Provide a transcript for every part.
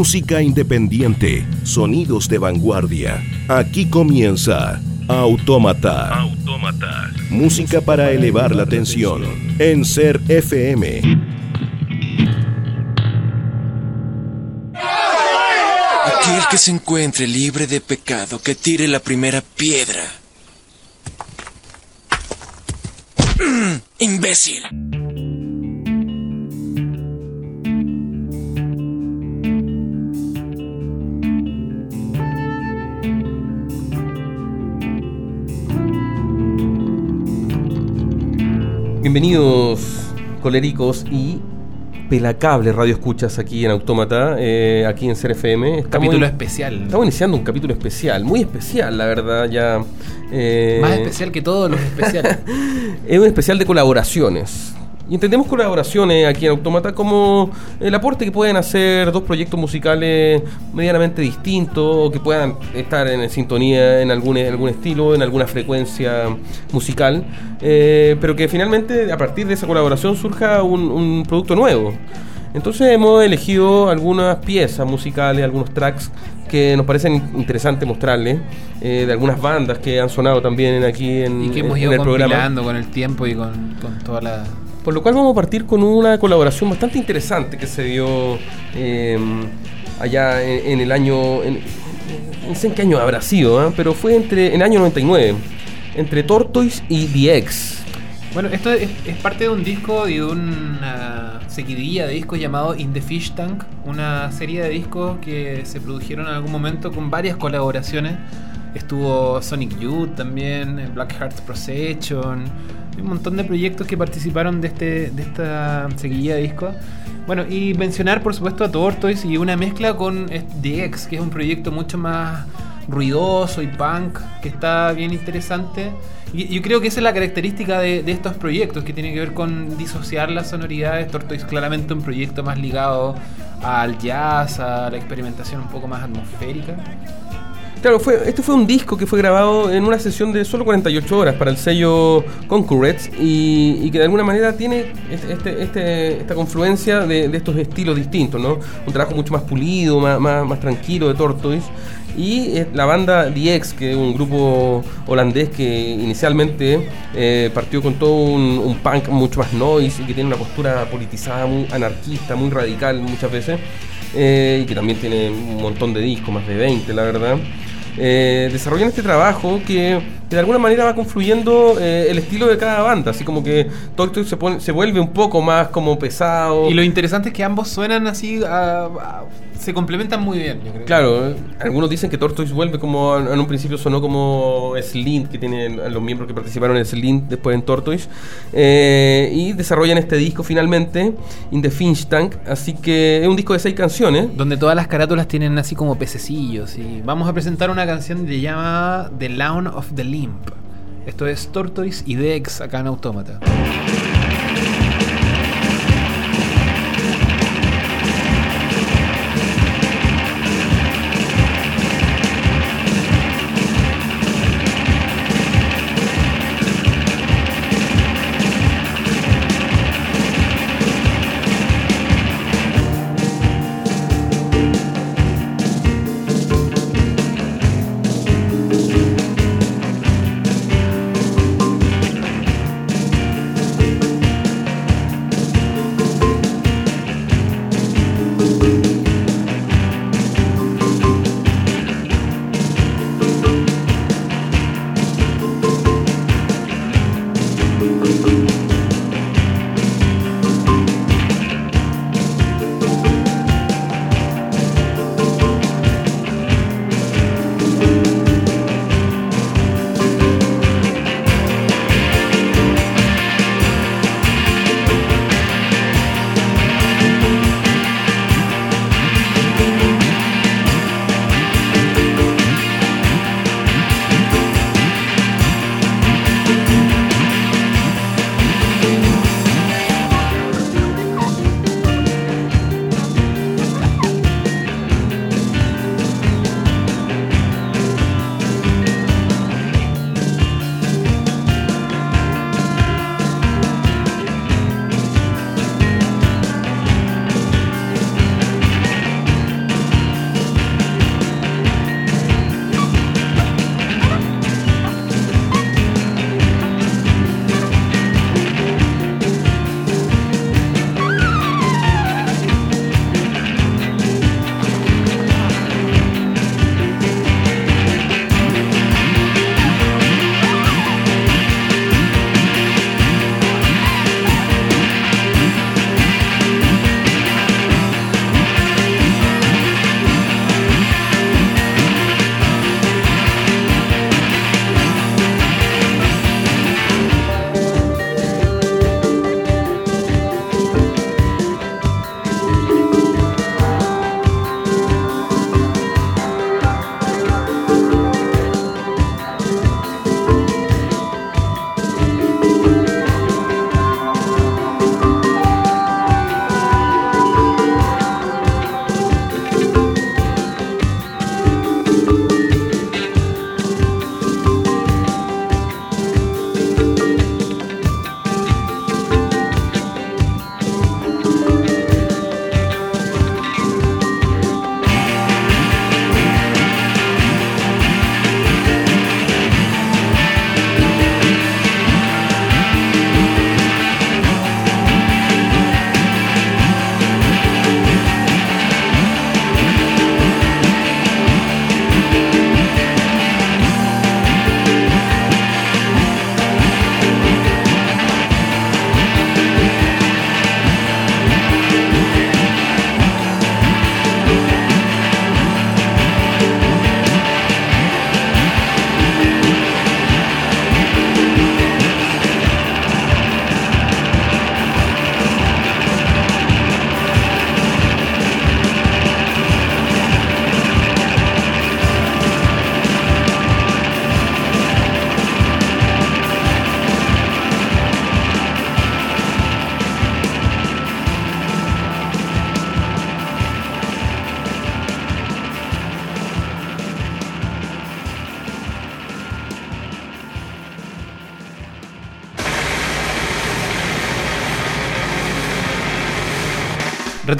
Música independiente, sonidos de vanguardia. Aquí comienza Autómata. Autómata. Música para elevar la tensión en Ser FM. Aquel que se encuentre libre de pecado, que tire la primera piedra. ¡Imbécil! Bienvenidos, colericos y pelacable radio escuchas aquí en Autómata, eh, aquí en CRFM. Estamos Capítulo in- especial. Estamos iniciando un capítulo especial, muy especial, la verdad, ya. eh, Más especial que todos los especiales. Es un especial de colaboraciones. Y entendemos colaboraciones aquí en Autómata como el aporte que pueden hacer dos proyectos musicales medianamente distintos o que puedan estar en sintonía en algún, en algún estilo, en alguna frecuencia musical, eh, pero que finalmente a partir de esa colaboración surja un, un producto nuevo. Entonces hemos elegido algunas piezas musicales, algunos tracks que nos parecen interesantes mostrarles, eh, de algunas bandas que han sonado también aquí en, y que hemos en ido el programa. con el tiempo y con, con toda la. Por lo cual vamos a partir con una colaboración bastante interesante que se dio eh, allá en, el año... No sé en qué año habrá sido, ¿eh? pero fue entre en el año 99, entre Tortoise y The X. Bueno, esto es, parte de un disco y de una seguidilla de discos llamado In the Fish Tank, una serie de discos que se produjeron en algún momento con varias colaboraciones. Estuvo Sonic Youth también, Black Heart Procession, un montón de proyectos que participaron de, este, de esta seguidilla de discos. Bueno, y mencionar por supuesto a Tortoise y una mezcla con The X, que es un proyecto mucho más ruidoso y punk, que está bien interesante. Y yo creo que esa es la característica de, de estos proyectos, que tiene que ver con disociar las sonoridades. Tortoise claramente un proyecto más ligado al jazz, a la experimentación un poco más atmosférica. Claro, fue, este fue un disco que fue grabado en una sesión de solo 48 horas para el sello Concurrents y, y que de alguna manera tiene este, este- este- esta confluencia de, de estos estilos distintos, ¿no? Un trabajo mucho más pulido, más, más, más tranquilo de Tortoise. Y eh, la banda The X, que es un grupo holandés que inicialmente eh, partió con todo un, un punk mucho más noise y que tiene una postura politizada, muy anarquista, muy radical muchas veces, eh, y que también tiene un montón de discos, más de 20 la verdad eh, desarrollan este trabajo que, que de alguna manera va confluyendo eh, el estilo de cada banda, así como que Tortoise se, pone- se vuelve un poco más como pesado. Y lo interesante es que ambos suenan así, a- a- se complementan muy bien, yo creo. Claro, eh, algunos dicen que Tortoise vuelve como en un principio sonó como Slint, que tienen los miembros que participaron en Slint después en Tortoise, eh, y desarrollan este disco finalmente, In the Finch Tank, así que es un disco de seis canciones. Donde todas las carátulas tienen así como pececillos. Y vamos a presentar una canción que se llama The Lawn of the Esto es Tortoise y Dex acá en Autómata.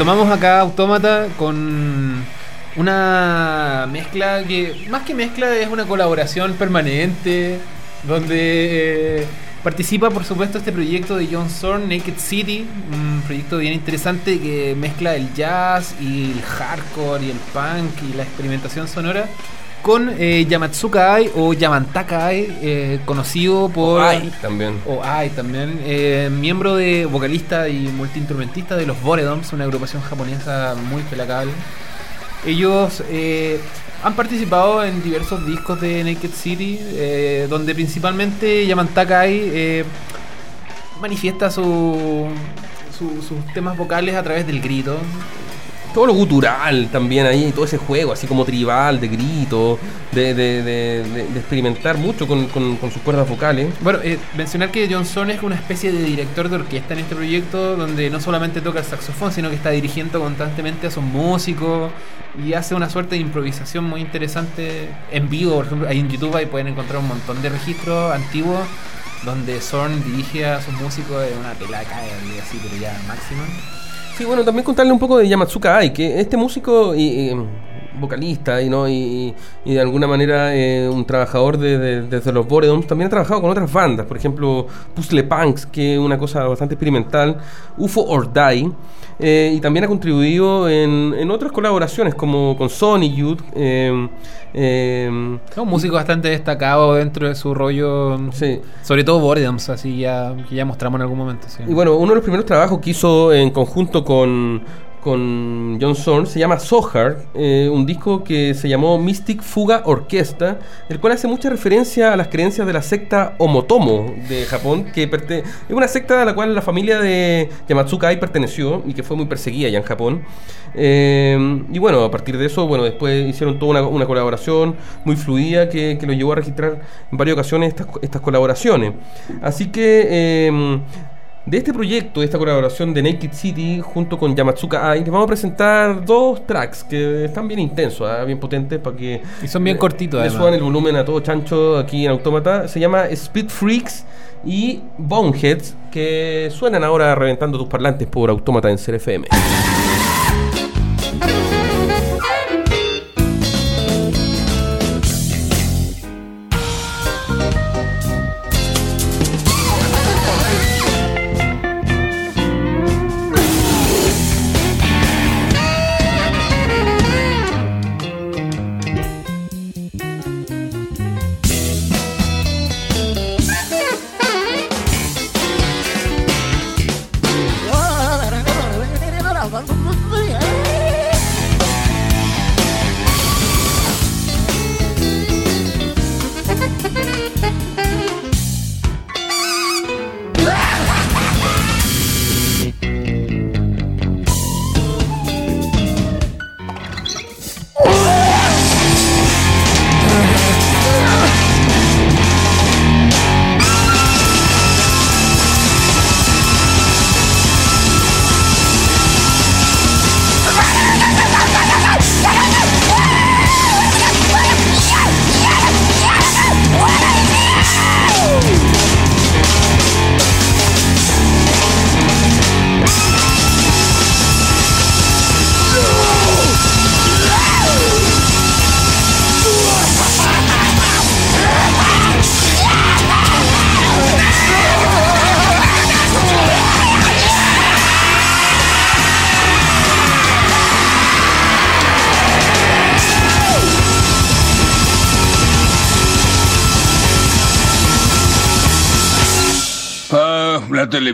Retomamos acá Autómata con una mezcla que, más que mezcla, es una colaboración permanente, donde eh, participa, por supuesto, este proyecto de John Zorn, Naked City, un proyecto bien interesante que mezcla el jazz y el hardcore y el punk y la experimentación sonora con eh, Yamatsuka Ai o Yamantaka Ai, eh, conocido por... Ai también. O Ai también, eh, miembro de vocalista y multiinstrumentista de los Boredoms, una agrupación japonesa muy pelacable. Ellos han participado en diversos discos de Naked City, donde principalmente Yamantaka Ai manifiesta su- su- sus temas vocales a través del grito. Todo lo gutural también ahí, todo ese juego, así como tribal, de grito, de, de- experimentar mucho con, con- sus cuerdas vocales. Bueno, eh, mencionar que John Son es una especie de director de orquesta en este proyecto, donde no solamente toca el saxofón, sino que está dirigiendo constantemente a sus músicos y hace una suerte de improvisación muy interesante en vivo. Por ejemplo, ahí en YouTube ahí pueden encontrar un montón de registros antiguos donde Zorn dirige a sus músicos en una pelaca y así, pero ya máxima. Sí, bueno, también contarle un poco de Yamatsuka Ai, que este músico y, vocalista y no y, y de alguna manera eh, un trabajador de, de- desde los Boredoms también ha trabajado con otras bandas, por ejemplo Puzzle Punks, que es una cosa bastante experimental, UFO or Die, eh, y también ha contribuido en, en otras colaboraciones como con Sony Youth. eh, Es un músico bastante destacado dentro de su rollo, sí. sobre todo Boredoms, así ya, que ya mostramos en algún momento. sí. Y bueno, uno de los primeros trabajos que hizo en conjunto con, con John Zorn se llama Sohar, eh, un disco que se llamó Mystic Fuga Orquesta, el cual hace mucha referencia a las creencias de la secta Omotomo de Japón, que es una secta a la cual la familia de Yamatsuka Ai perteneció y que fue muy perseguida ya en Japón. Eh, y bueno, a partir de eso, bueno, después hicieron toda una, colaboración muy fluida que, que lo llevó a registrar en varias ocasiones estas, estas colaboraciones. Así que eh, de este proyecto, de esta colaboración de Naked City junto con Yamatsuka Ai, les vamos a presentar dos tracks que están bien intensos, ¿ah? bien potentes para que Y son bien cortitos, Le suban el volumen a todo chancho aquí en Autómata. Se llama Speed Freaks y Boneheads que suenan ahora reventando tus parlantes por Autómata en CRFM.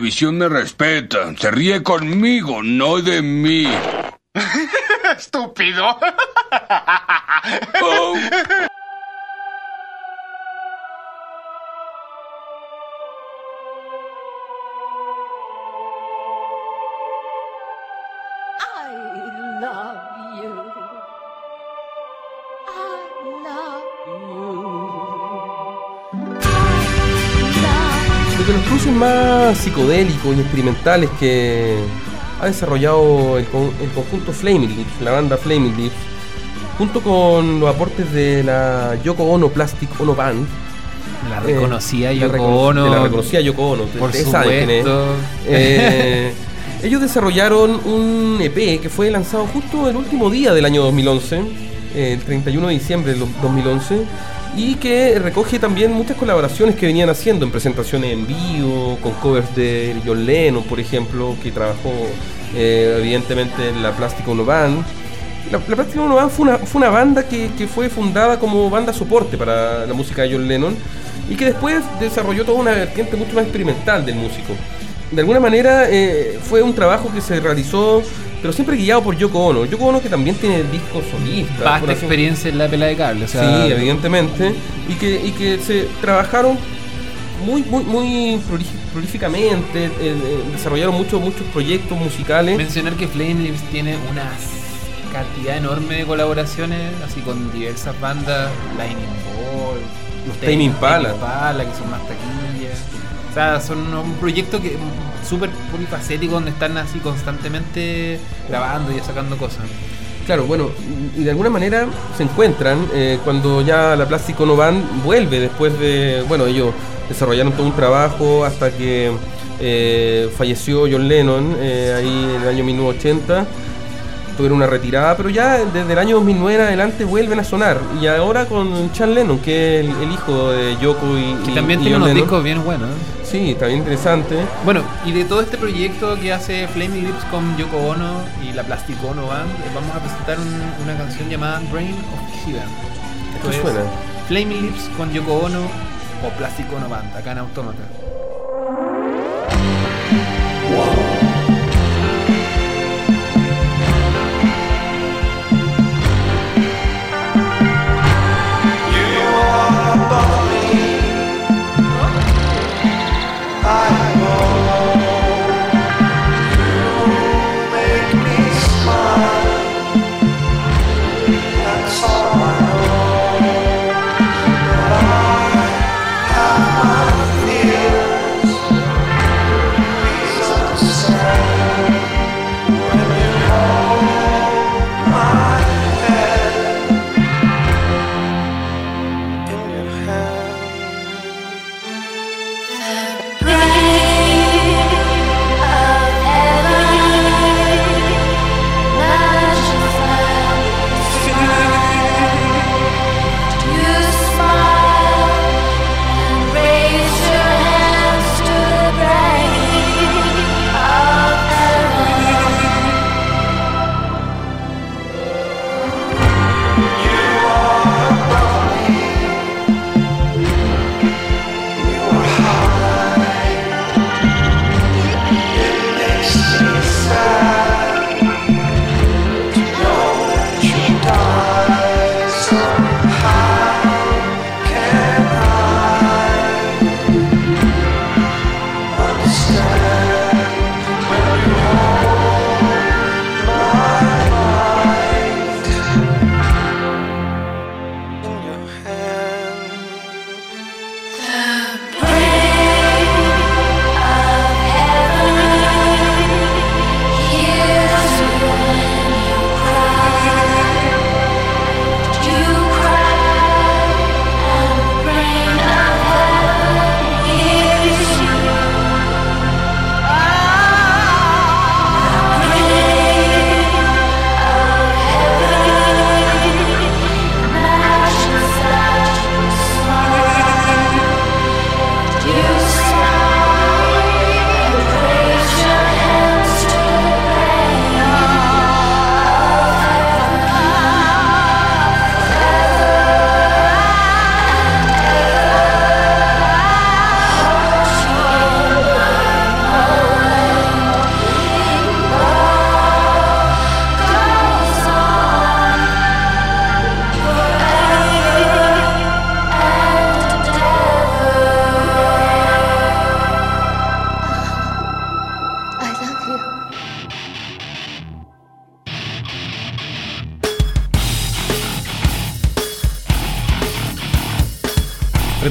Televisión me respeta. Se ríe conmigo, no de mí. ¡Estúpido! Oh. I love De los cruces más psicodélicos y experimentales que ha desarrollado el, con- el conjunto Flaming Lips, la banda Flaming Lips, junto con los aportes de la Yoko Ono Plastic Ono Band. La eh, reconocía la Yoko recono- Ono. la reconocida Yoko Ono, Por supuesto. Eh, Ellos desarrollaron un EP que fue lanzado justo el último día del año 2011, eh, el 31 de diciembre del 2011, y que recoge también muchas colaboraciones que venían haciendo en presentaciones en vivo, con covers de John Lennon, por ejemplo, que trabajó eh, evidentemente en la Plastic Ono. La, la Plastic fue una, fue una banda que, que fue fundada como banda soporte para la música de John Lennon y que después desarrolló toda una vertiente mucho más experimental del músico. De alguna manera eh, fue un trabajo que se realizó, pero siempre guiado por Yoko Ono. Yoko Ono que también tiene discos solistas. Vasta experiencia en la pela de cable. O sea, Sí, evidentemente. Y que, y que se trabajaron muy, muy, muy prolí- prolíficamente, eh, eh, desarrollaron muchos, muchos proyectos musicales. Mencionar que Flame Lips tiene una cantidad enorme de colaboraciones, así con diversas bandas, Lightning Ball, Los Tame Impala. Impala, que son más taquillas. O sea, son un proyecto que súper polifacético donde están así constantemente grabando y sacando cosas. Claro, bueno, y de alguna manera se encuentran eh, cuando ya la Plástico No Band vuelve después de, bueno, ellos desarrollaron todo un trabajo hasta que eh, falleció John Lennon eh, ahí en el año 1980. Tuvieron una retirada, pero ya desde el año 2009 en adelante vuelven a sonar. Y ahora con Chan Lennon, que es el, el hijo de Yoko y, Que también y tiene John unos Lennon. discos bien buenos. ¿eh? Sí, también interesante. Bueno, y de todo este proyecto que hace Flaming Lips con Yoko Ono y la Plastic Ono Band, eh, vamos a presentar un- una canción llamada Brain of Heaven. Esto ¿Qué es suena? Flaming Lips con Yoko Ono o Plastic Ono Band, acá en Autómata.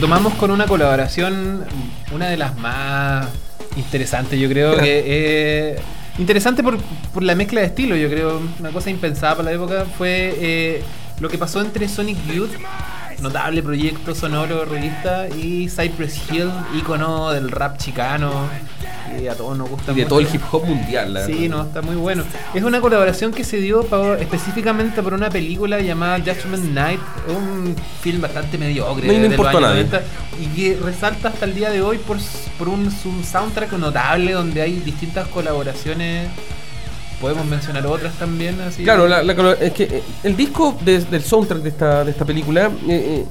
Retomamos con una colaboración, una de las más interesantes, yo creo que eh, interesante por, por la mezcla de estilo, yo creo, una cosa impensada para la época fue eh, lo que pasó entre Sonic Youth, notable proyecto sonoro revista, y Cypress Hill, ícono del rap chicano, que a todos nos gusta Y de mucho. todo el hip hop mundial. la Sí, verdad. no, está muy bueno. Es una colaboración que se dio pa- específicamente por una película llamada Judgment Night, un film bastante mediocre No, y no de los importó a años nadie. 90, y que resalta hasta el día de hoy por, por un, un soundtrack notable donde hay distintas colaboraciones. Podemos mencionar otras también, así. Claro, la- la es que eh, el disco de- del soundtrack de esta, de esta película, eh, eh,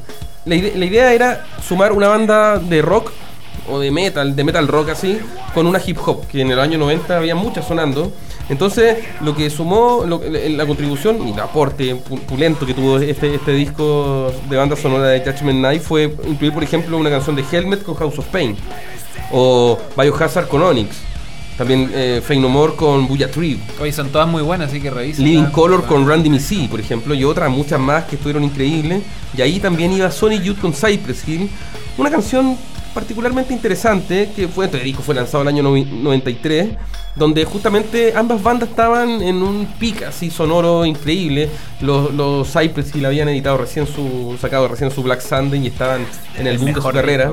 la idea era sumar una banda de rock o de metal, de metal rock así, con una hip hop, que en el año 90 había muchas sonando. Entonces, lo que sumó, lo la, contribución y el aporte pu- pulento que tuvo este, este disco de banda sonora de Judgment Night fue incluir, por ejemplo, una canción de Helmet con House of Pain, o Biohazard con Onyx, también eh, Fey No More con Buya Tree, Oye, son todas muy buenas, así que revisen. Living Color con Randy Missy, por ejemplo, y otras muchas más que estuvieron increíbles. Y ahí también iba Sonic Youth con Cypress Hill, una canción particularmente interesante que fue, este disco fue lanzado el año novi- 93, donde justamente ambas bandas estaban en un pic así sonoro increíble. Los, los Cypress Hill habían editado recién su, sacado recién su Black Sunday y estaban en el boom de su carrera.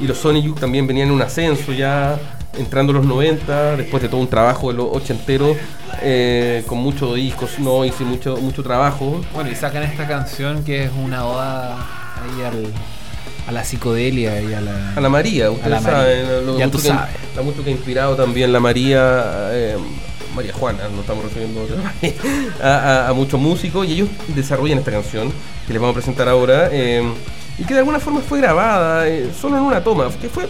Y los Sonic Youth también venían en un ascenso ya entrando los 90, después de todo un trabajo de los ochenteros, eh, con muchos discos, noise y mucho, mucho trabajo. Bueno, y sacan esta canción que es una oda ahí al, a la psicodelia y a la... A la María, ustedes la María. saben, lo Ya tú que, sabes. la mucho que ha inspirado también la María, eh, María Juana, nos estamos refiriendo a, a- a muchos músicos, y ellos desarrollan esta canción que les vamos a presentar ahora, eh, y que de alguna forma fue grabada eh, solo en una toma, que fue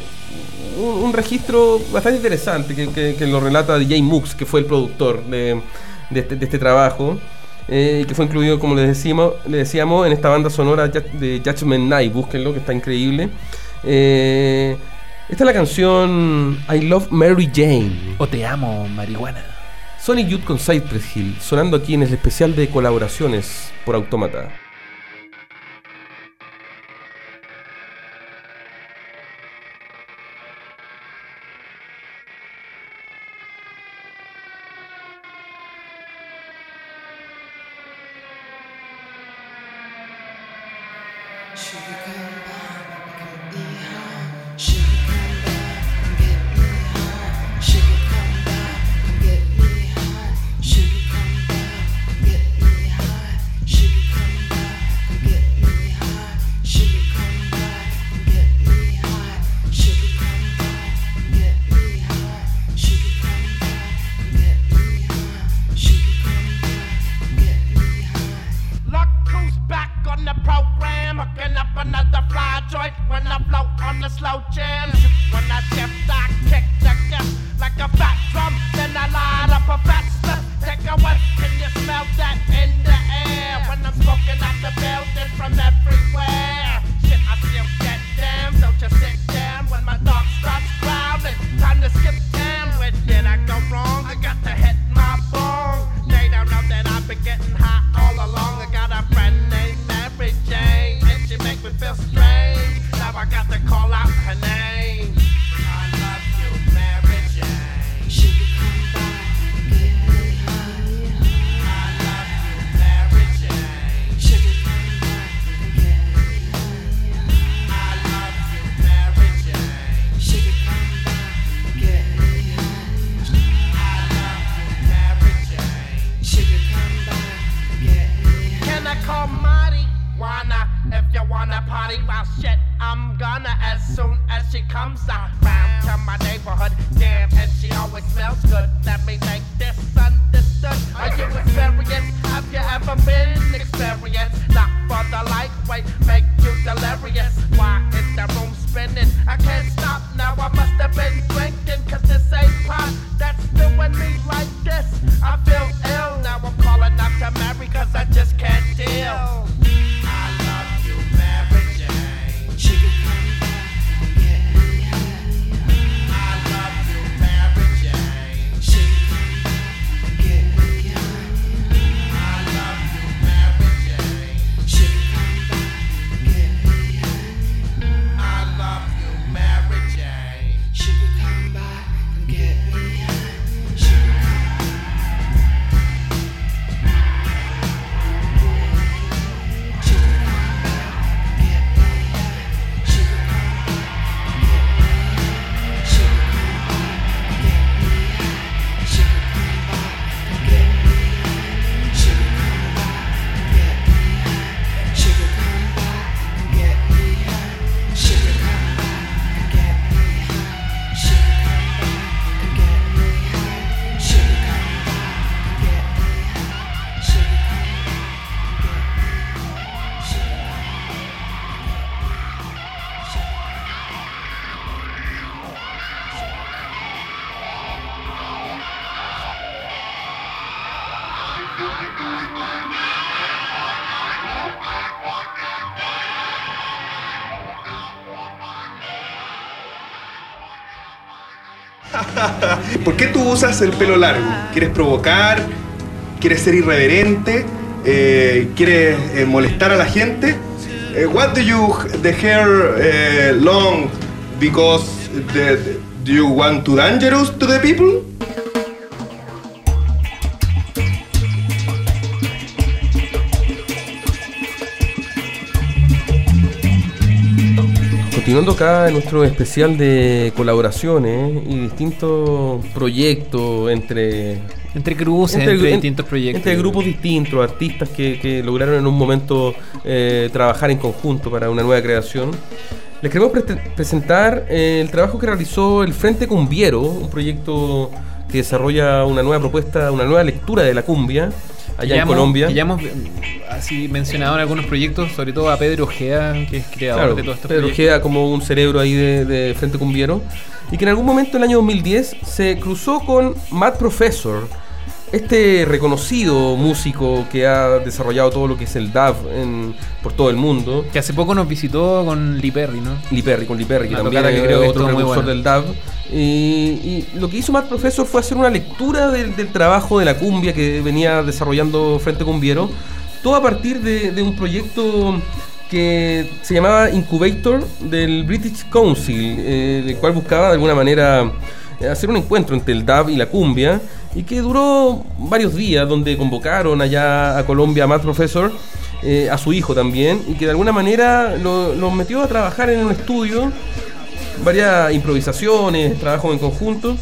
un, un registro bastante interesante que, que- que lo relata DJ Mux, que fue el productor de, de este, de este trabajo. Eh, que fue incluido, como les decíamos, le decíamos, en esta banda sonora de Judgment Night. Búsquenlo, que está increíble. Eh, esta es la canción I Love Mary Jane. O te amo, marihuana. Sonic Youth con Cypress Hill, sonando aquí en el especial de colaboraciones por Autómata. yes. El pelo largo? ¿Quieres provocar? ¿Quieres ser irreverente? Eh, ¿Quieres eh, molestar a la gente? Eh, what do you the hair eh, long because the, do you want to dangerous to the people? Continuando acá en nuestro especial de colaboraciones y distintos proyectos entre Entre cruces, entre, en- distintos proyectos. Entre grupos distintos, artistas que, que lograron en un momento eh, trabajar en conjunto para una nueva creación. Les queremos pre- presentar eh, el trabajo que realizó el Frente Cumbiero, un proyecto que desarrolla una nueva propuesta, una nueva lectura de la cumbia allá en hemos- Colombia. ya hemos así mencionado en algunos proyectos, sobre todo a Pedro Ojeda, que es creador Claro, de todos estos Pedro proyectos. Ojeda como un cerebro ahí de, de Frente Cumbiero. Y que en algún momento en el año 2010 se cruzó con Matt Professor, este reconocido músico que ha desarrollado todo lo que es el DAV en- por todo el mundo. Que hace poco nos visitó con Lee Perry, ¿no? Lee Perry, con Lee Perry, que Una también que es creo que otro estuvo muy precursor buena. del DAV. Y, y lo que hizo Matt Professor fue hacer una lectura del, trabajo de la cumbia que venía desarrollando Frente Cumbiero, todo a partir de, un proyecto que se llamaba Incubator del British Council, eh, el cual buscaba de alguna manera eh, hacer un encuentro entre el DAV y la cumbia, y que duró varios días, donde convocaron allá a Colombia a Matt Professor, eh, a su hijo también, y que de alguna manera lo, lo metió a trabajar en un estudio varias improvisaciones, trabajos en conjunto.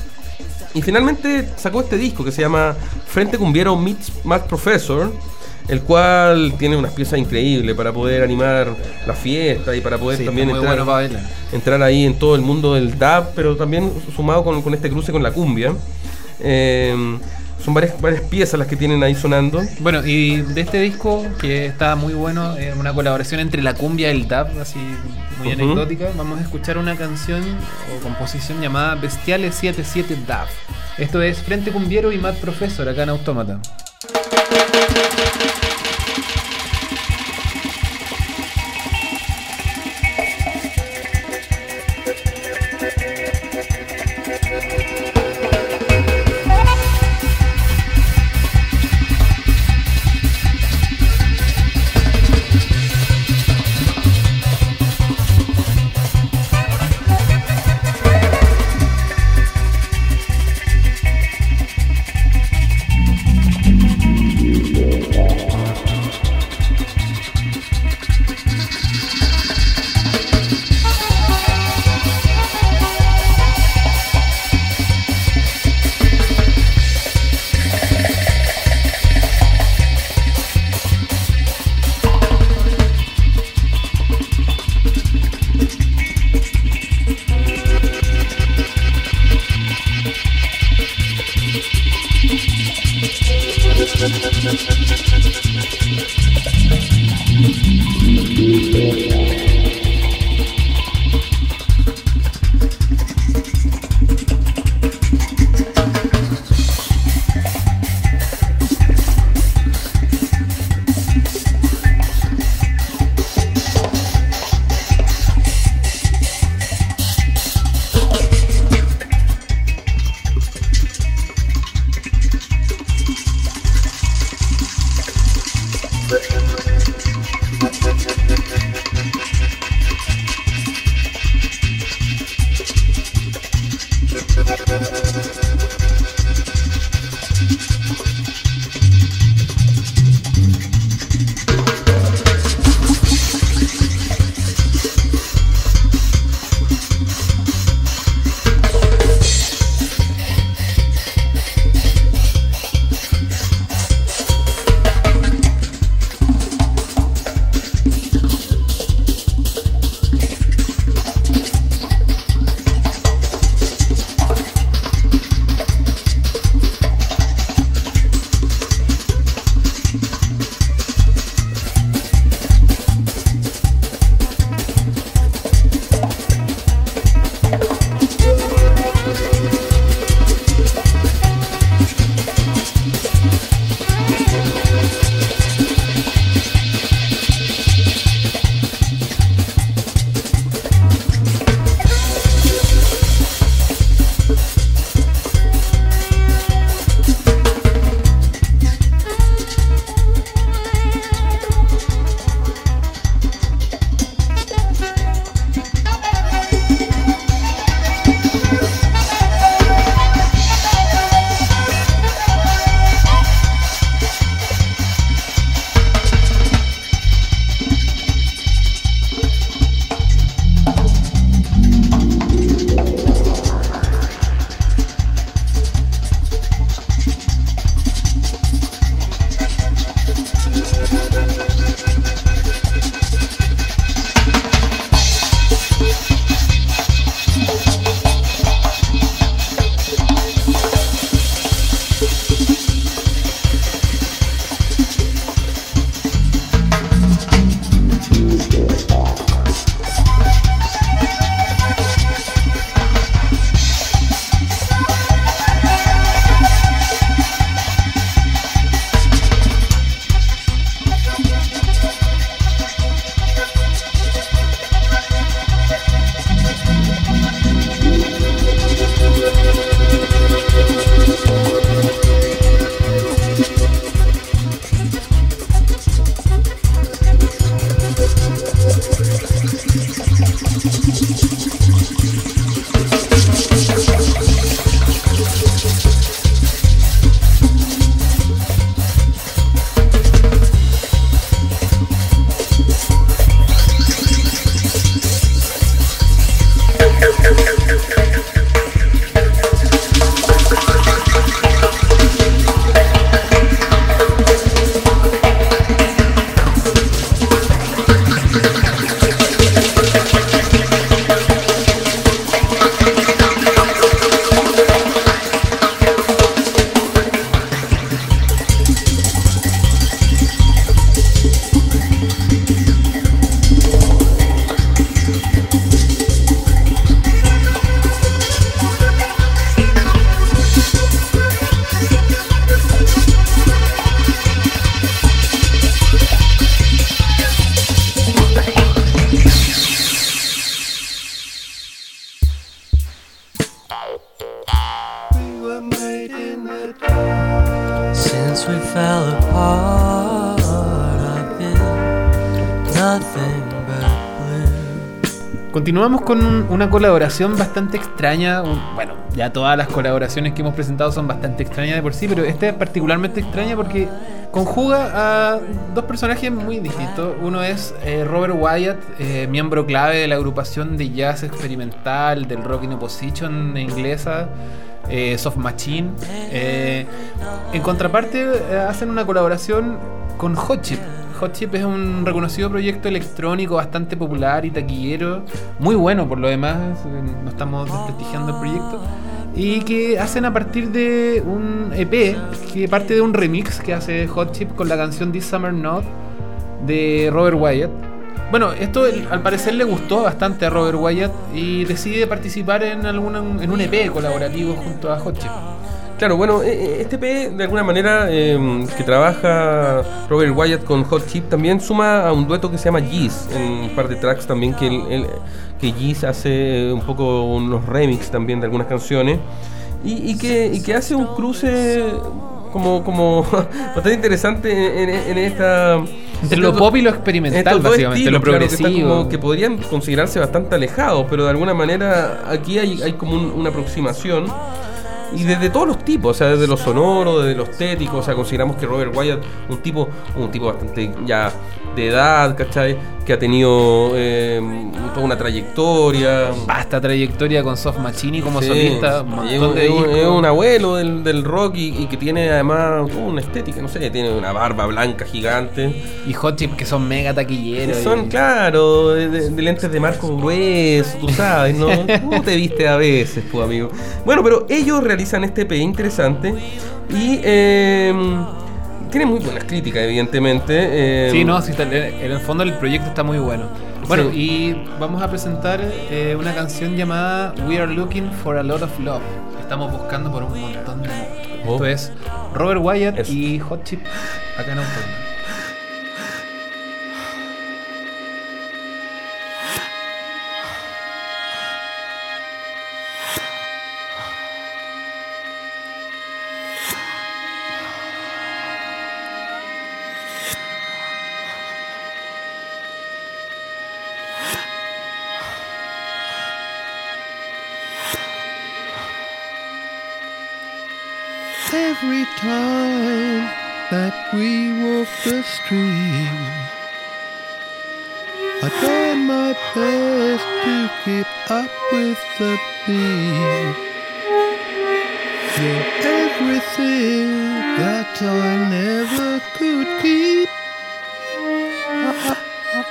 Y finalmente sacó este disco que se llama Frente Cumbiero Meets Matt Professor, el cual tiene unas piezas increíbles para poder animar la fiesta y para poder Sí, también entrar, bueno entrar ahí en todo el mundo del dub, pero también sumado con, con este cruce con la cumbia. Eh, son varias, varias piezas las que tienen ahí sonando. Bueno, y de este disco, que está muy bueno, es una colaboración entre la cumbia y el dub, así muy anecdótica, vamos a escuchar una canción o composición llamada Bestiales 77 Dub. Esto es Frente Cumbiero y Matt Professor acá en Autómata. Thank you. Con un- una colaboración bastante extraña. Bueno, ya todas las colaboraciones que hemos presentado son bastante extrañas de por sí, pero esta es particularmente extraña porque conjuga a dos personajes muy distintos. Uno es eh, Robert Wyatt, eh, miembro clave de la agrupación de jazz experimental del rock in opposition inglesa. eh, Soft Machine. En contraparte, hacen una colaboración con Hot Chip. Hot Chip es un reconocido proyecto electrónico bastante popular y taquillero, muy bueno por lo demás, eh, no estamos desprestigiando el proyecto, y que hacen a partir de un EP que parte de un remix que hace Hot Chip con la canción This Summer Not de Robert Wyatt. Bueno, esto al parecer le gustó bastante a Robert Wyatt y decide participar en, alguna, en un EP colaborativo junto a Hot Chip. Claro, bueno, eh, eh, este P de alguna manera eh, que trabaja Robert Wyatt con Hot Chip también suma a un dueto que se llama Giz en un par de tracks también que, él- él- que Giz hace un poco unos remix también de algunas canciones y, y que, y que hace un cruce como, como bastante interesante en, en esta... Entre lo pop y lo experimental, básicamente, estilos, lo claro, que progresivo. como- que podrían considerarse bastante alejados, pero de alguna manera aquí hay, hay como un- una aproximación. Y desde todos los tipos, o sea, desde lo sonoro, desde lo estético, o sea, consideramos que Robert Wyatt, un tipo, un tipo bastante ya de edad, ¿cachai? Que ha tenido eh, toda una trayectoria. Vasta trayectoria con Soft Machine como Sí, solista, es un, es un- abuelo del, del rock y, y que tiene además una estética, no sé, tiene una barba blanca gigante. Y Hot Chip que son mega taquilleros. Son, y- claro, de, de- de lentes de marco grueso, tú sabes, ¿no? ¿Cómo te viste a veces, pues, amigo? Bueno, pero ellos realizan este EP interesante y eh, tiene muy buenas críticas, evidentemente. eh, Sí, no, sí, está- en el fondo el proyecto está muy bueno. Bueno, Sí. y vamos a presentar eh, una canción llamada We Are Looking for a Lot of Love. Estamos buscando por un montón de amor. Oh. Esto es Robert Wyatt Eso. y Hot Chip acá en Autónoma. The beat. You're everything that I never could keep.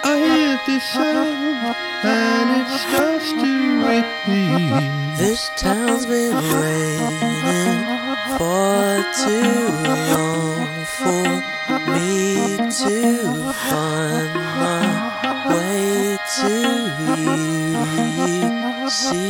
I hear this sound and it starts to repeat. This town's been waiting for too long for me to find my way to you. See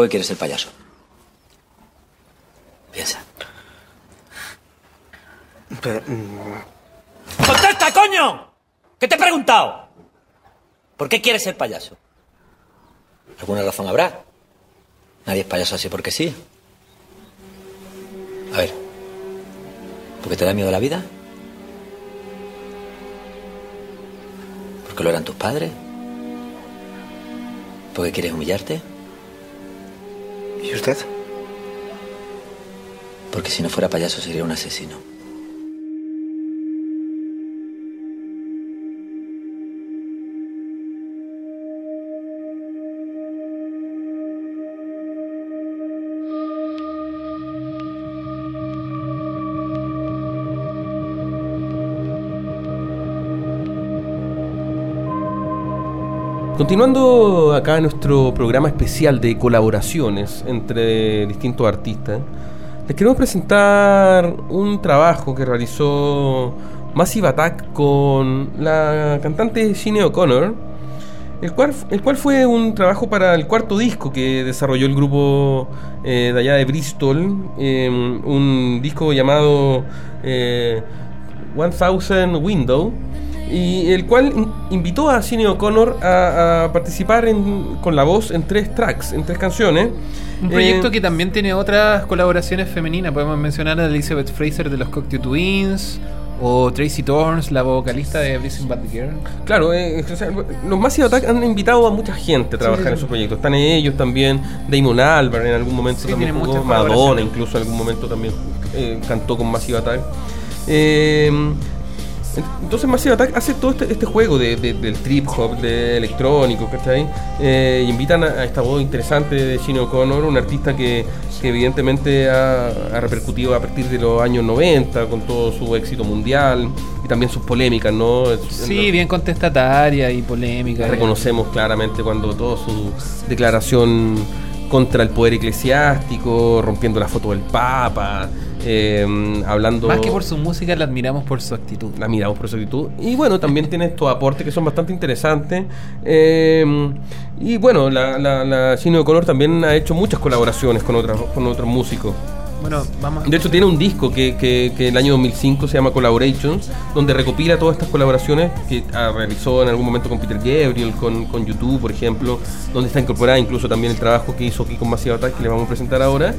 ¿Tú por qué quieres ser payaso? Piensa. ¡Contesta, coño! ¿Qué te he preguntado? ¿Por qué quieres ser payaso? ¿Alguna razón habrá? Nadie es payaso así porque sí. A ver. ¿Porque te da miedo la vida? ¿Porque lo eran tus padres? ¿Porque quieres humillarte? ¿Y usted? Porque si no fuera payaso sería un asesino. Continuando acá nuestro programa especial de colaboraciones entre distintos artistas, les queremos presentar un trabajo que realizó Massive Attack con la cantante Sinead O'Connor, el cual, el cual fue un trabajo para el cuarto disco que desarrolló el grupo eh, de allá de Bristol, eh, un disco llamado eh, 1000 Window y el cual in- invitó a Cine O'Connor a, a participar en- con la voz en tres tracks, en tres canciones. Un proyecto Eh, que también tiene otras colaboraciones femeninas. Podemos mencionar a Elizabeth Fraser de los Cocteau Twins o Tracy Torns, la vocalista de Everything But the Girl. Claro, eh, o sea, los Massive Attack han invitado a mucha gente a trabajar sí, sí. en sus proyectos. Están ellos también, Damon Albarn en algún momento también jugó, Madonna incluso en algún momento también eh, cantó con Massive Attack. Eh, entonces Massive Attack hace todo este, este juego de, de- del trip hop, de electrónico, ¿cachai? Eh, y invitan a, a esta voz interesante de Gene O'Connor, un artista que, que evidentemente ha, ha repercutido a partir de los años 90 con todo su éxito mundial y también sus polémicas, ¿no? Sí, bien contestataria y polémica. Reconocemos claramente cuando toda su declaración contra el poder eclesiástico, rompiendo la foto del Papa, eh, hablando... Más que por su música, la admiramos por su actitud. La miramos por su actitud. Y bueno, también tiene estos aportes que son bastante interesantes. Eh, y bueno, la, la, la Cine de Color también ha hecho muchas colaboraciones con, otras, con otros músicos. Bueno, vamos. De hecho, tiene un disco que, que, el año 2005 se llama Collaborations, donde recopila todas estas colaboraciones que ah, realizó en algún momento con Peter Gabriel, con, con YouTube, por ejemplo, donde está incorporada incluso también el trabajo que hizo aquí con Massive Attack, que le vamos a presentar ahora.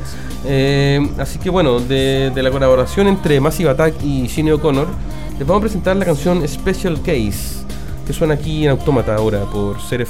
Eh, así que bueno, de, la colaboración entre Massive Attack y Cine O'Connor, les vamos a presentar la canción Special Case, que suena aquí en Autómata ahora por Ser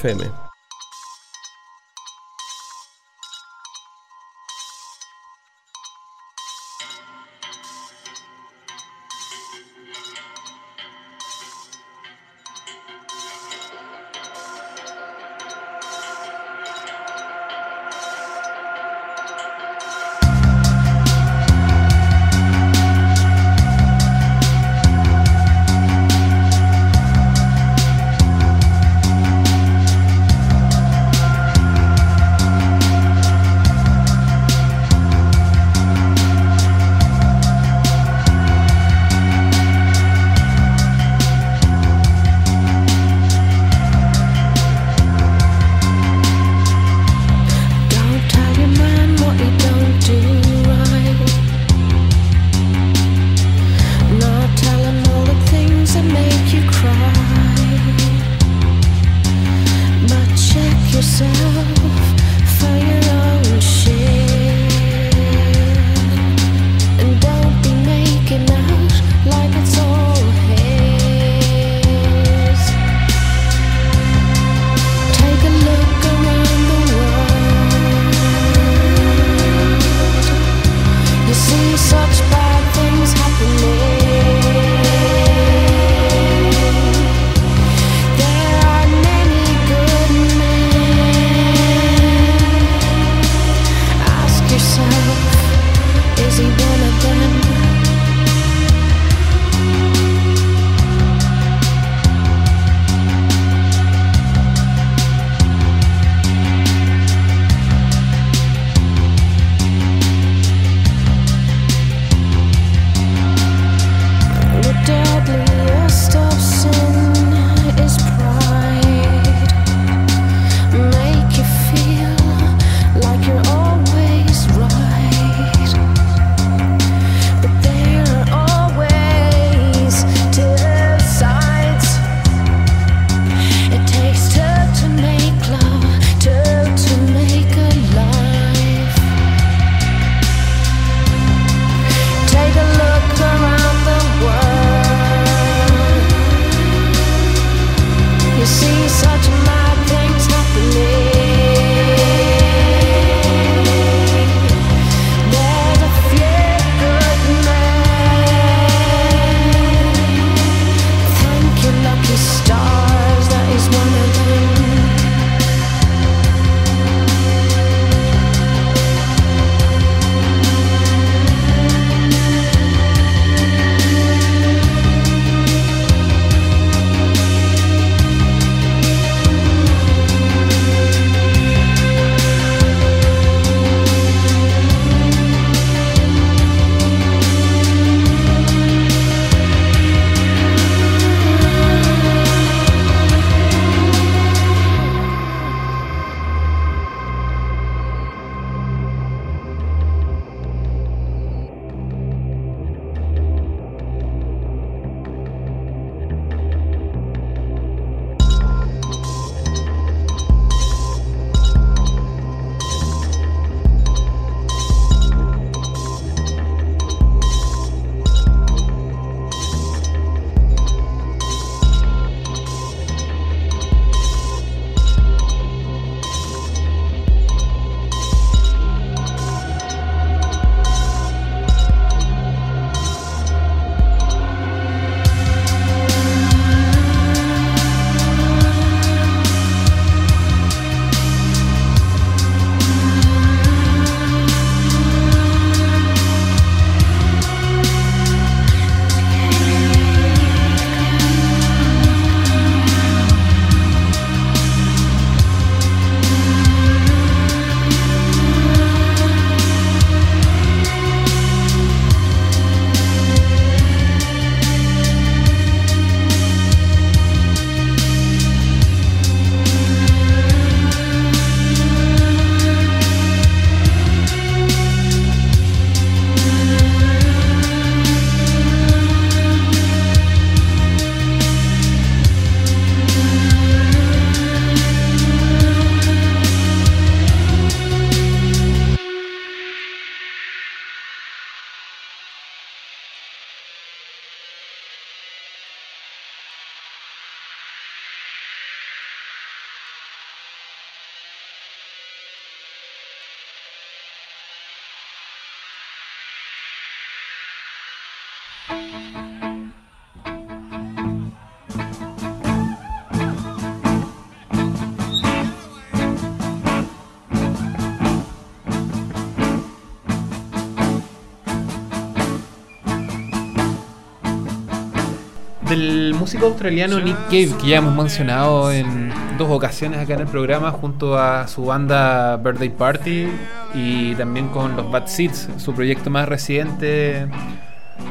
músico australiano Nick Cave, que ya hemos mencionado en dos ocasiones acá en el programa, junto a su banda Birthday Party y también con los Bad Seeds, su proyecto más reciente.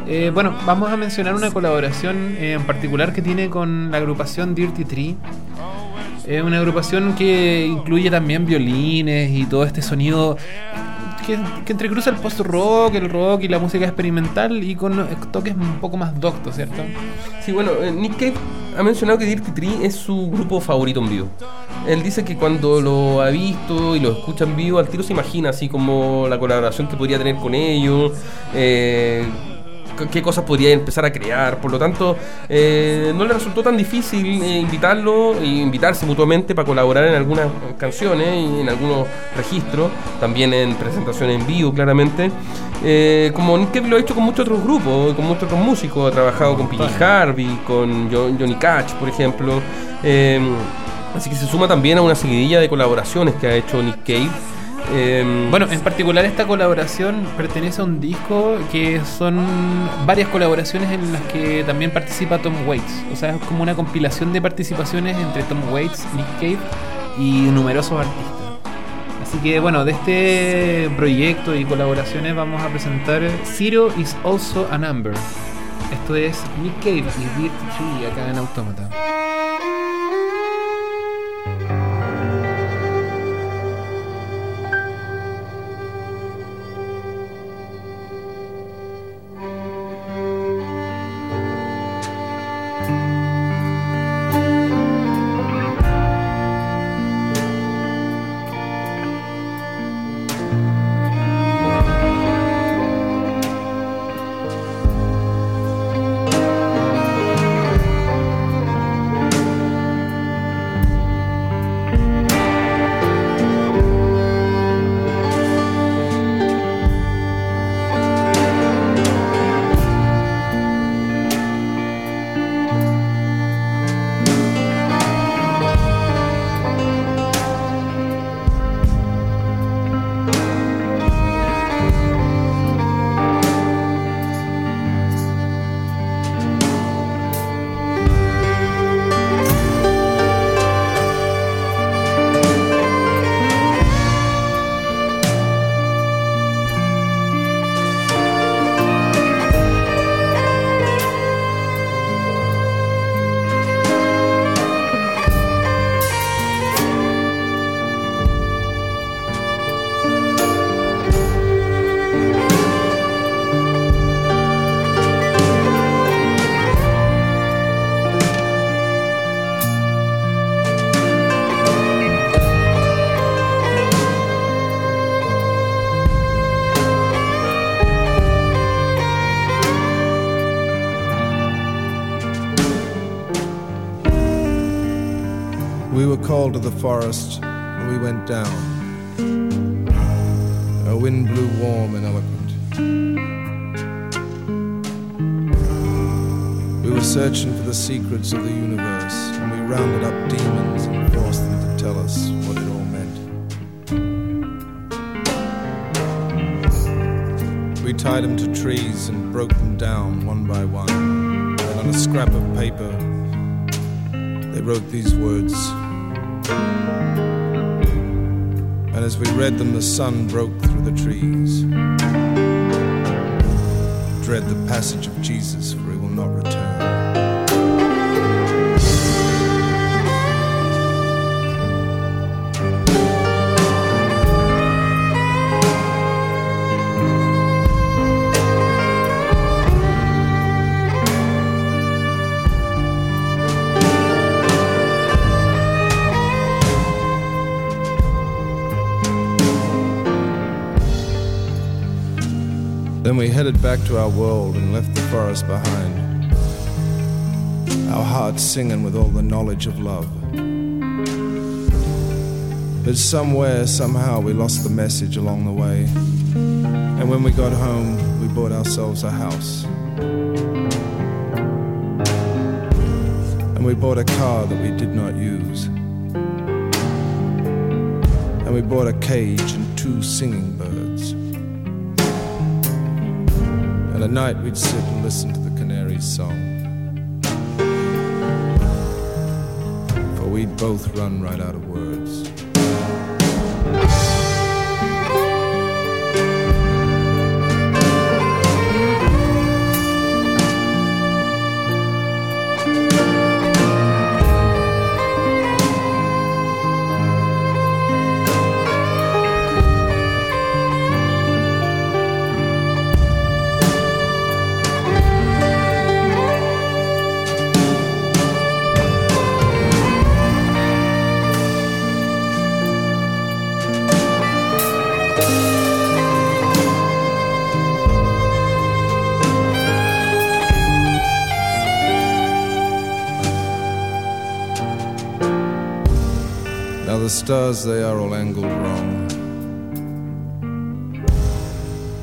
Eh, bueno, vamos a mencionar una colaboración en particular que tiene con la agrupación Dirty Tree. Es una agrupación que incluye también violines y todo este sonido que, entrecruza el post-rock, el rock y la música experimental y con toques un poco más doctos, ¿cierto? Sí, bueno, eh, Nick Cave ha mencionado que Dirty Tree es su grupo favorito en vivo. Él dice que cuando lo ha visto y lo escucha en vivo, al tiro se imagina así como la colaboración que podría tener con ellos, eh, qué cosas podría empezar a crear. Por lo tanto, eh, no le resultó tan difícil eh, invitarlo e invitarse mutuamente para colaborar en algunas canciones y en algunos registros, también en presentaciones en vivo, claramente. Eh, como Nick lo ha hecho con muchos otros grupos, con muchos otros músicos, ha trabajado con P.J. Harvey, con Jo- Johnny Cash, por ejemplo. Así que se suma también a una seguidilla de colaboraciones que ha hecho Nick Cave. Eh, Bueno, en particular esta colaboración pertenece a un disco que son varias colaboraciones en las que también participa Tom Waits. O sea, es como una compilación de participaciones entre Tom Waits, Nick Cave y numerosos artistas. Así que bueno, de este proyecto y colaboraciones vamos a presentar Zero is also a number. Esto es Nick Cave y Dirty Tree acá en Autómata. Called to the forest, and we went down. A wind blew warm and eloquent. We were searching for the secrets of the universe, and we rounded up demons and forced them to tell us what it all meant. We tied them to trees and broke them down one by one. And on a scrap of paper, they wrote these words. And as we read them, the sun broke through the trees. Dread the passage of Jesus, for he will not return. We headed back to our world and left the forest behind. Our hearts singing with all the knowledge of love. But somewhere, somehow, we lost the message along the way. And when we got home, we bought ourselves a house. And we bought a car that we did not use. And we bought a cage and two singing at night we'd sit and listen to the canary's song. For we'd both run right out of words. Stars, they are all angled wrong.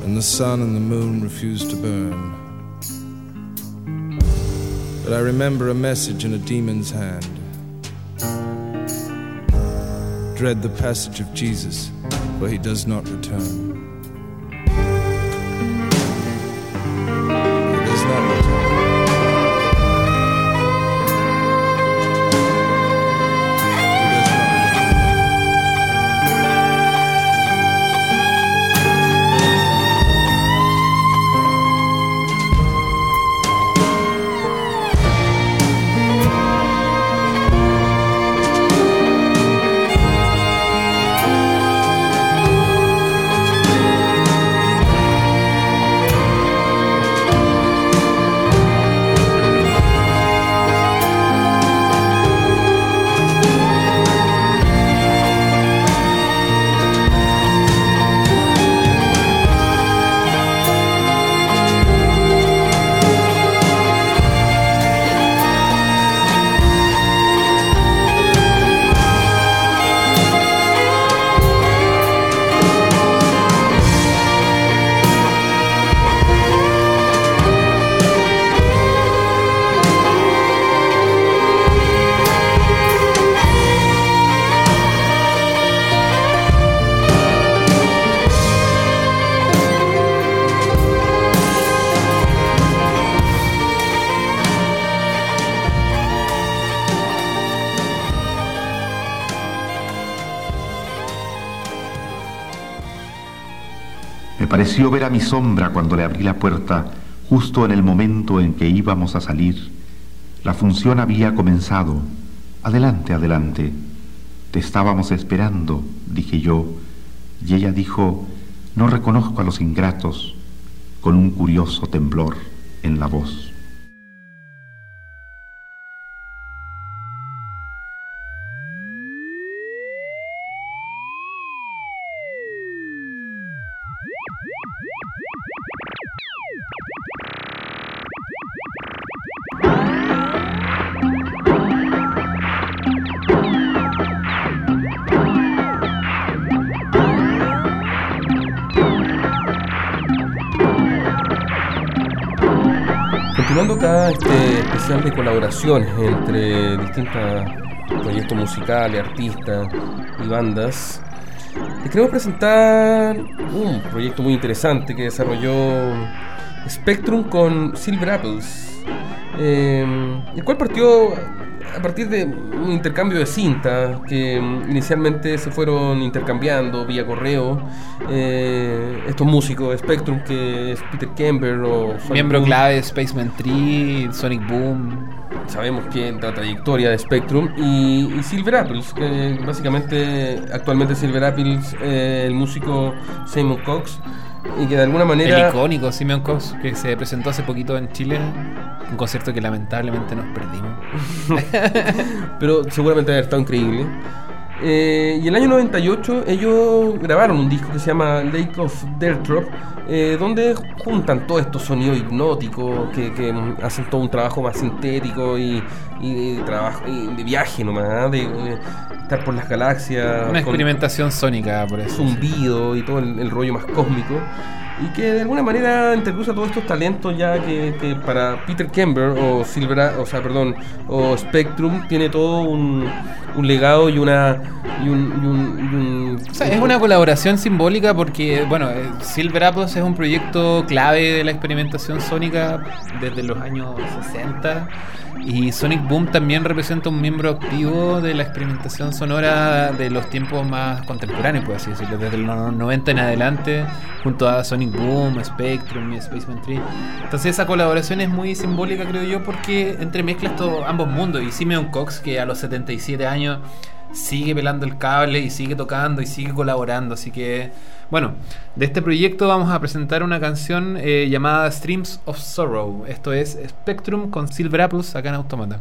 And the sun and the moon refuse to burn. But I remember a message in a demon's hand. Dread the passage of Jesus, for he does not return. Pareció ver a mi sombra cuando le abrí la puerta, justo en el momento en que íbamos a salir. La función había comenzado. Adelante, adelante. Te estábamos esperando, dije yo, y ella dijo, no reconozco a los ingratos, con un curioso temblor en la voz. Colaboraciones entre distintos proyectos musicales, artistas y bandas, les queremos presentar un proyecto muy interesante que desarrolló Spectrum con Silver Apples, eh, el cual partió a partir de un intercambio de cinta que mm, inicialmente se fueron intercambiando vía correo eh, estos músicos de Spectrum que es Peter Kember o Sonic Miembro Boom. clave de Spaceman 3, Sonic Boom. sabemos que la trayectoria de Spectrum y, y Silver Apples que básicamente actualmente Silver Apples eh, el músico Simon Cox y que de alguna manera El icónico Simeon Cox, que se presentó hace poquito en Chile. Un concierto que lamentablemente nos perdimos. pero seguramente debe haber estado increíble. Eh, y el año 98 ellos grabaron un disco que se llama Lake of Deltrop, eh, donde juntan todos estos sonidos hipnóticos que, que, mm, hacen todo un trabajo más sintético y, y de, trabajo, y de viaje nomás, ¿ah? de, de- estar por las galaxias. Una experimentación sónica, por eso. Zumbido y todo el, el rollo más cósmico. Y que de alguna manera intercruza todos estos talentos ya que, que para Peter Kember o Silver, o sea, perdón, o Spectrum tiene todo un, un legado y una y un, y un- y un- O sea, es una colaboración simbólica porque, bueno, eh, Silver Apples es un proyecto clave de la experimentación sónica desde los años 60 y Sonic Boom también representa un miembro activo de la experimentación sonora de los tiempos más contemporáneos, por así decirlo, desde los 90 en adelante, junto a Sonic Boom, Spectrum y Spaceman 3. Entonces esa colaboración es muy simbólica, creo yo, porque entremezcla estos ambos mundos y Simeon Cox, que a los 77 años sigue pelando el cable y sigue tocando y sigue colaborando. Así que, bueno, de este proyecto vamos a presentar una canción eh, llamada Streams of Sorrow. Esto es Spectrum con Silver Apples acá en Automata.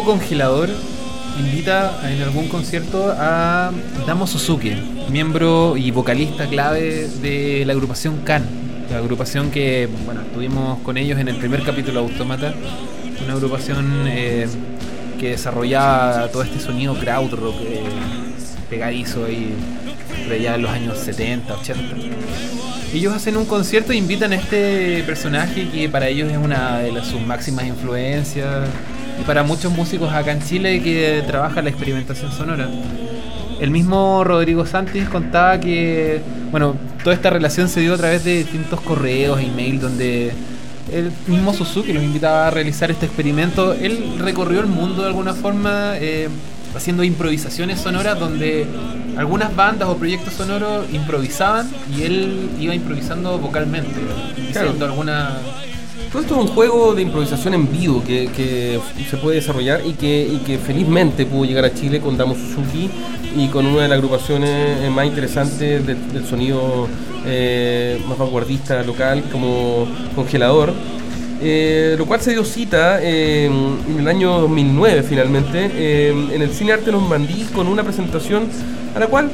Grupo Congelador invita en algún concierto a Damo Suzuki, miembro y vocalista clave de la agrupación Can, la agrupación que bueno estuvimos con ellos en el primer capítulo de Automata, una agrupación eh, que desarrollaba todo este sonido krautrock eh, pegadizo ahí por allá en los años 70, 80. Ellos hacen un concierto e invitan a este personaje que para ellos es una de sus máximas influencias y para muchos músicos acá en Chile que trabaja la experimentación sonora. El mismo Rodrigo Santis contaba que, bueno, toda esta relación se dio a través de distintos correos e email donde el mismo Suzuki los invitaba a realizar este experimento. Él recorrió el mundo de alguna forma eh, haciendo improvisaciones sonoras donde algunas bandas o proyectos sonoros improvisaban y él iba improvisando vocalmente, diciendo alguna Todo esto es un juego de improvisación en vivo que, se puede desarrollar y que, felizmente pudo llegar a Chile con Damo Suzuki y con una de las agrupaciones eh, más interesantes del, sonido eh, más vanguardista local como Congelador. Eh, lo cual se dio cita eh, en el año 2009 finalmente en el Cine Arte Normandí con una presentación a la cual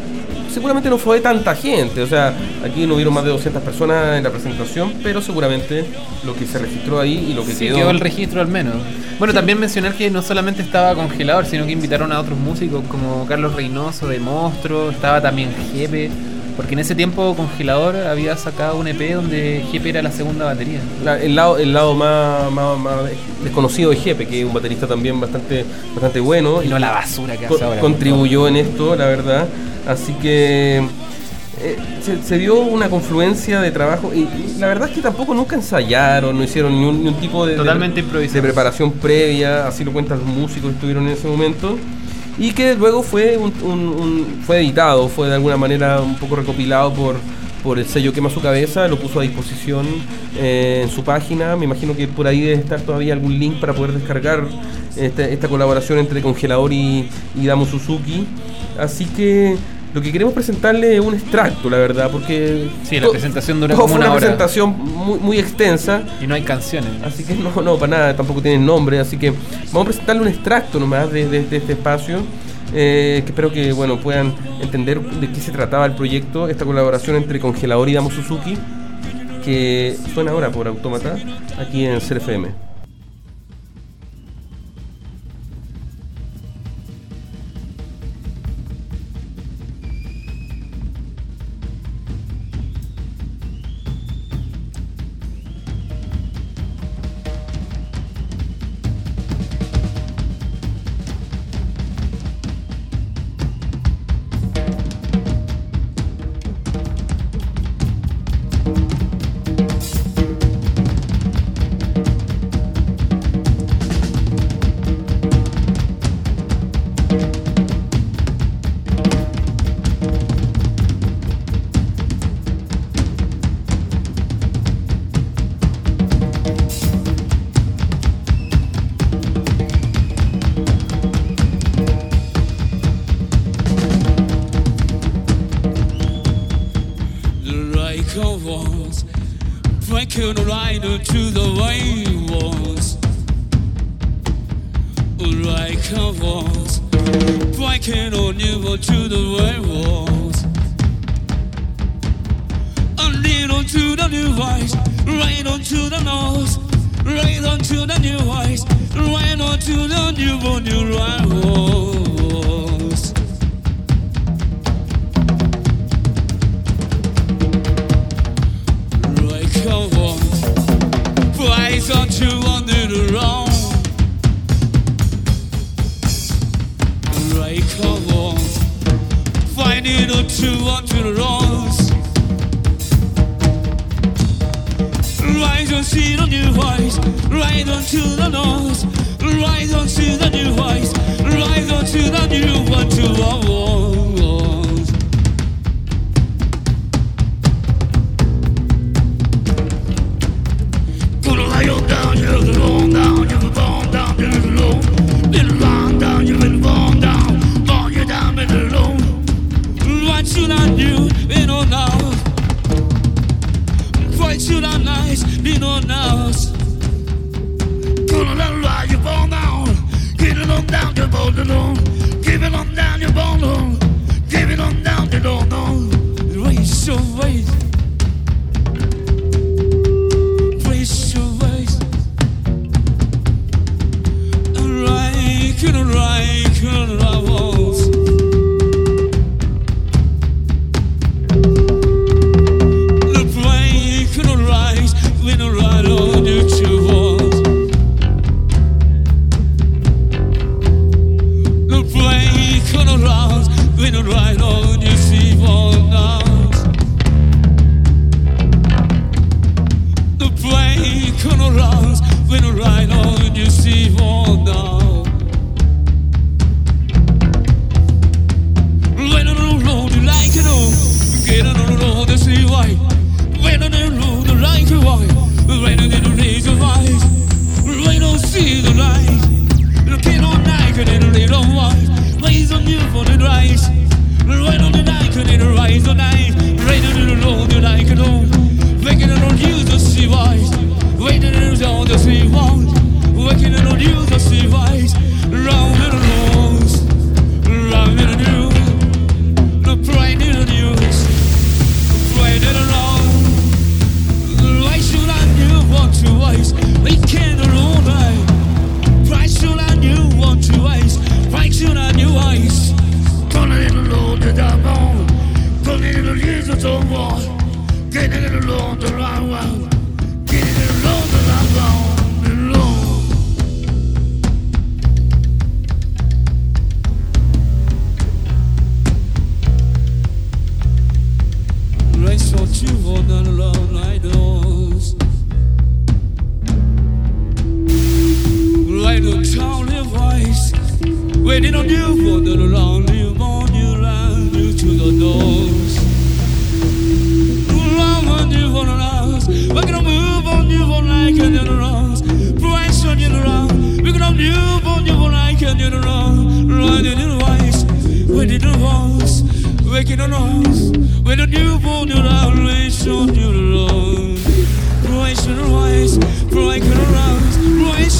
seguramente no fue tanta gente, o sea, aquí no hubieron más de 200 personas en la presentación, pero seguramente lo que se registró ahí y lo que Sí, quedó... quedó el registro al menos. Bueno, también mencionar que no solamente estaba Congelador, sino que invitaron a otros músicos como Carlos Reynoso de Monstruo, estaba también Jepe, porque en ese tiempo Congelador había sacado un EP donde Jepe era la segunda batería. La- el lado, el lado más, más- más desconocido de Jepe, que es un baterista también bastante, bastante bueno. Y no la basura que hace ahora. Contribuyó en esto, la verdad. Así que eh, se, se dio una confluencia de trabajo y, y la verdad es que tampoco nunca ensayaron, no hicieron ni un, ni un tipo de, de- Totalmente de, improvisado. preparación previa, así lo cuentan los músicos que estuvieron en ese momento. Y que luego fue, un, un- un- fue editado, fue de alguna manera un poco recopilado por, por el sello Quema su Cabeza, lo puso a disposición eh, en su página. Me imagino que por ahí debe estar todavía algún link para poder descargar esta, esta colaboración entre Congelador y, y Damo Suzuki. Así que lo que queremos presentarle es un extracto, la verdad, porque. Sí, la presentación dura como una hora. presentación muy, muy extensa. Y no hay canciones. Así que no, no, para nada, tampoco tienen nombre. Así que vamos a presentarle un extracto nomás de, de- de este espacio. eh, que espero que bueno puedan entender de qué se trataba el proyecto, esta colaboración entre Congelador y Damo Suzuki, que suena ahora por Autómata, aquí en CRFM.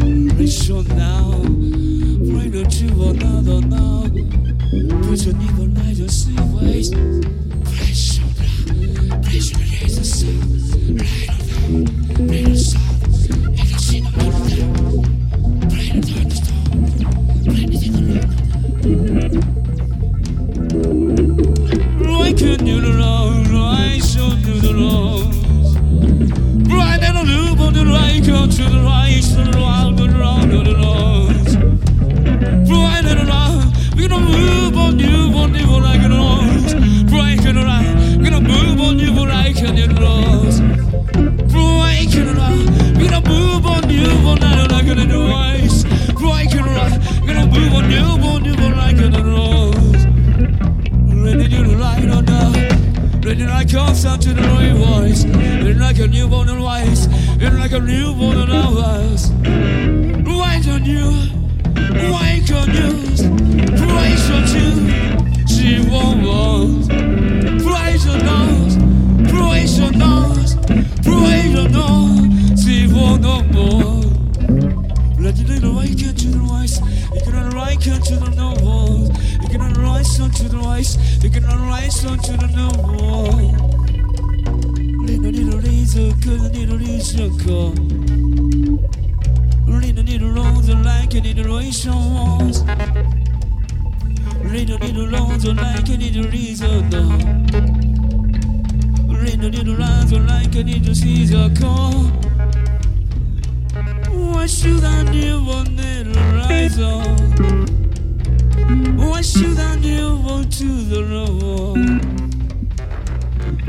Reach out now, pray to you another now. Put your needle light ways. Pressure, pressure, pressure, pressure, pressure, pressure, pressure,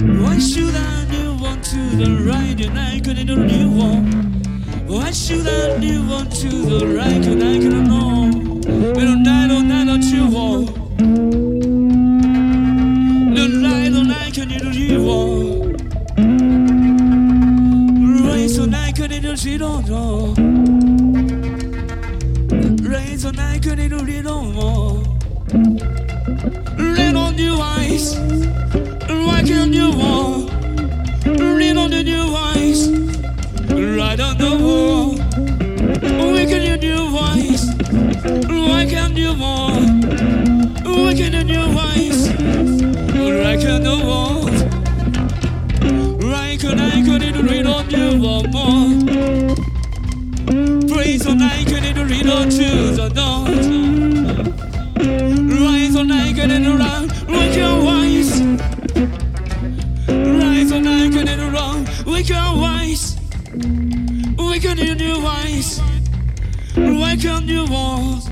Why should I move on to the right and I couldn't move on? Why should I move on to the right and I couldn't know? We don't die, don't die, don't you want? Don't lie, don't lie, can you do you want? Raise on I couldn't do you don't on I can't do you don't. Red on your eyes. don't know. Why can you do voice? Why can't you more? Why can you do voice? I can't more? Why can I can it read on you one more? Praise on I can it read on choose or not. Rise on I can it Waken in your voice. Waken your walls.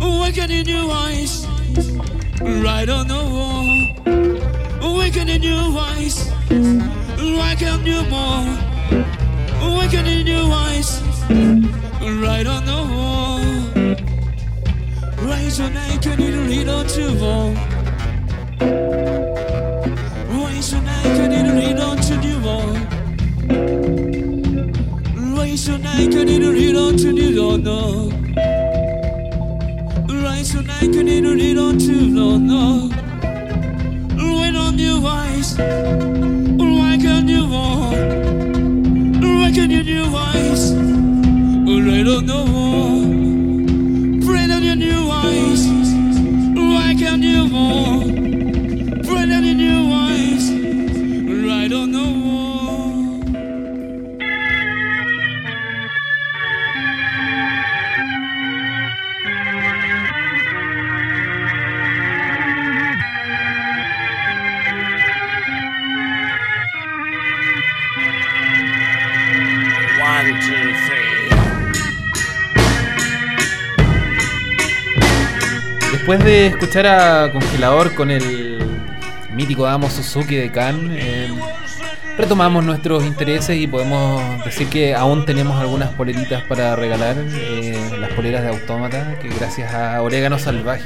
Waken in your voice. Right on the wall. Waken in your voice. Waken your wall. Waken in your voice. Right on the wall. Rise on naked and read on to wall. Rise on naked and read on to the wall. I can eat a on to little no Right I to no When on your eyes Why can you Why can you I don't know Después de escuchar a Congelador con el mítico Amo Suzuki de Khan, eh, retomamos nuestros intereses y podemos decir que aún tenemos algunas poleritas para regalar, eh, las poleras de Autómata, que gracias a Orégano Salvaje.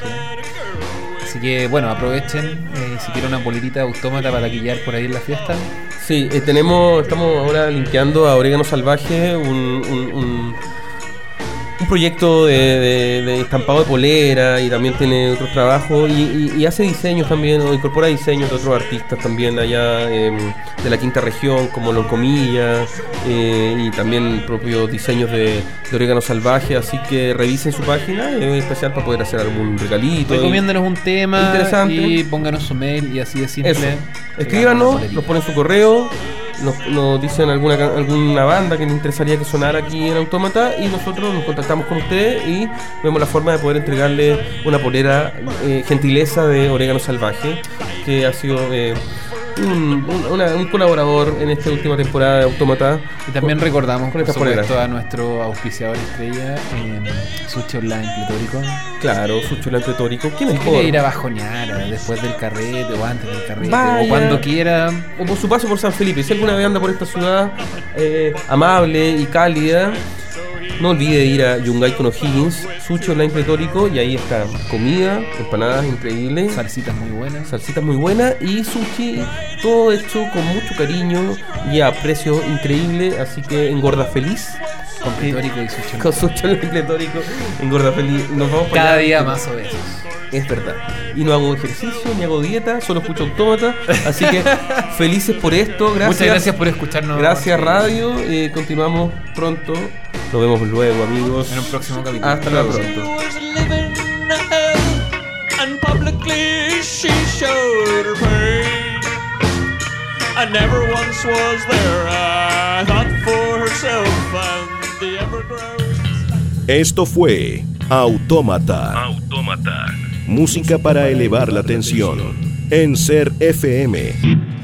Así que bueno, aprovechen eh, si quieren una polerita de Autómata para quillar por ahí en la fiesta. Sí, tenemos, estamos ahora linkeando a Orégano Salvaje, un- un proyecto de, de- de estampado de polera y también tiene otros trabajos y, y- y hace diseños también, o incorpora diseños de otros artistas también allá em, de la quinta región, como Loncomilla, eh, y también propios diseños de, de Orégano Salvaje, así que revisen su página, es especial para poder hacer algún regalito. Recomiéndanos un tema Interesante. y pónganos su mail y así de simple. Eso. Escríbanos, nos ponen su correo, nos, nos dicen alguna, alguna banda que les interesaría que sonara aquí en Autómata y nosotros nos contactamos con ustedes y vemos la forma de poder entregarle una polera eh, gentileza de Orégano Salvaje, que ha sido eh, un, un- una- un colaborador en esta última temporada de Autómata. Y también recordamos, con por supuesto, a nuestro auspiciador estrella, eh, Sushi Online Pletórico. Claro, su chulante pletórico. ¿Quién Si quiere ir a bajonear eh, después del carrete o antes del carrete Vaya. o cuando quiera. O por su paso por San Felipe. Si alguna vez anda por esta ciudad eh, amable y cálida, no olvide ir a Yungay con O'Higgins, Sushi Online Pletórico, y ahí está comida, empanadas increíbles, Salsitas muy buenas. salsitas muy buenas y sushi, todo hecho con mucho cariño y a precio increíble, así que engorda feliz. Con pletórico y sushi. Con sushi online pletórico, engorda feliz. Nos vamos para Cada día más obesos. Es verdad. Y no hago ejercicio, ni hago dieta, solo escucho autómata. Así que felices por esto. Gracias. Muchas gracias por escucharnos. Gracias Radio. eh, continuamos pronto. Nos vemos luego, amigos. En un próximo capítulo. Hasta luego. pronto. I never once was there. I thought for herself and the. Esto fue Autómata. Autómata. Música para elevar la tensión. En Ser FM.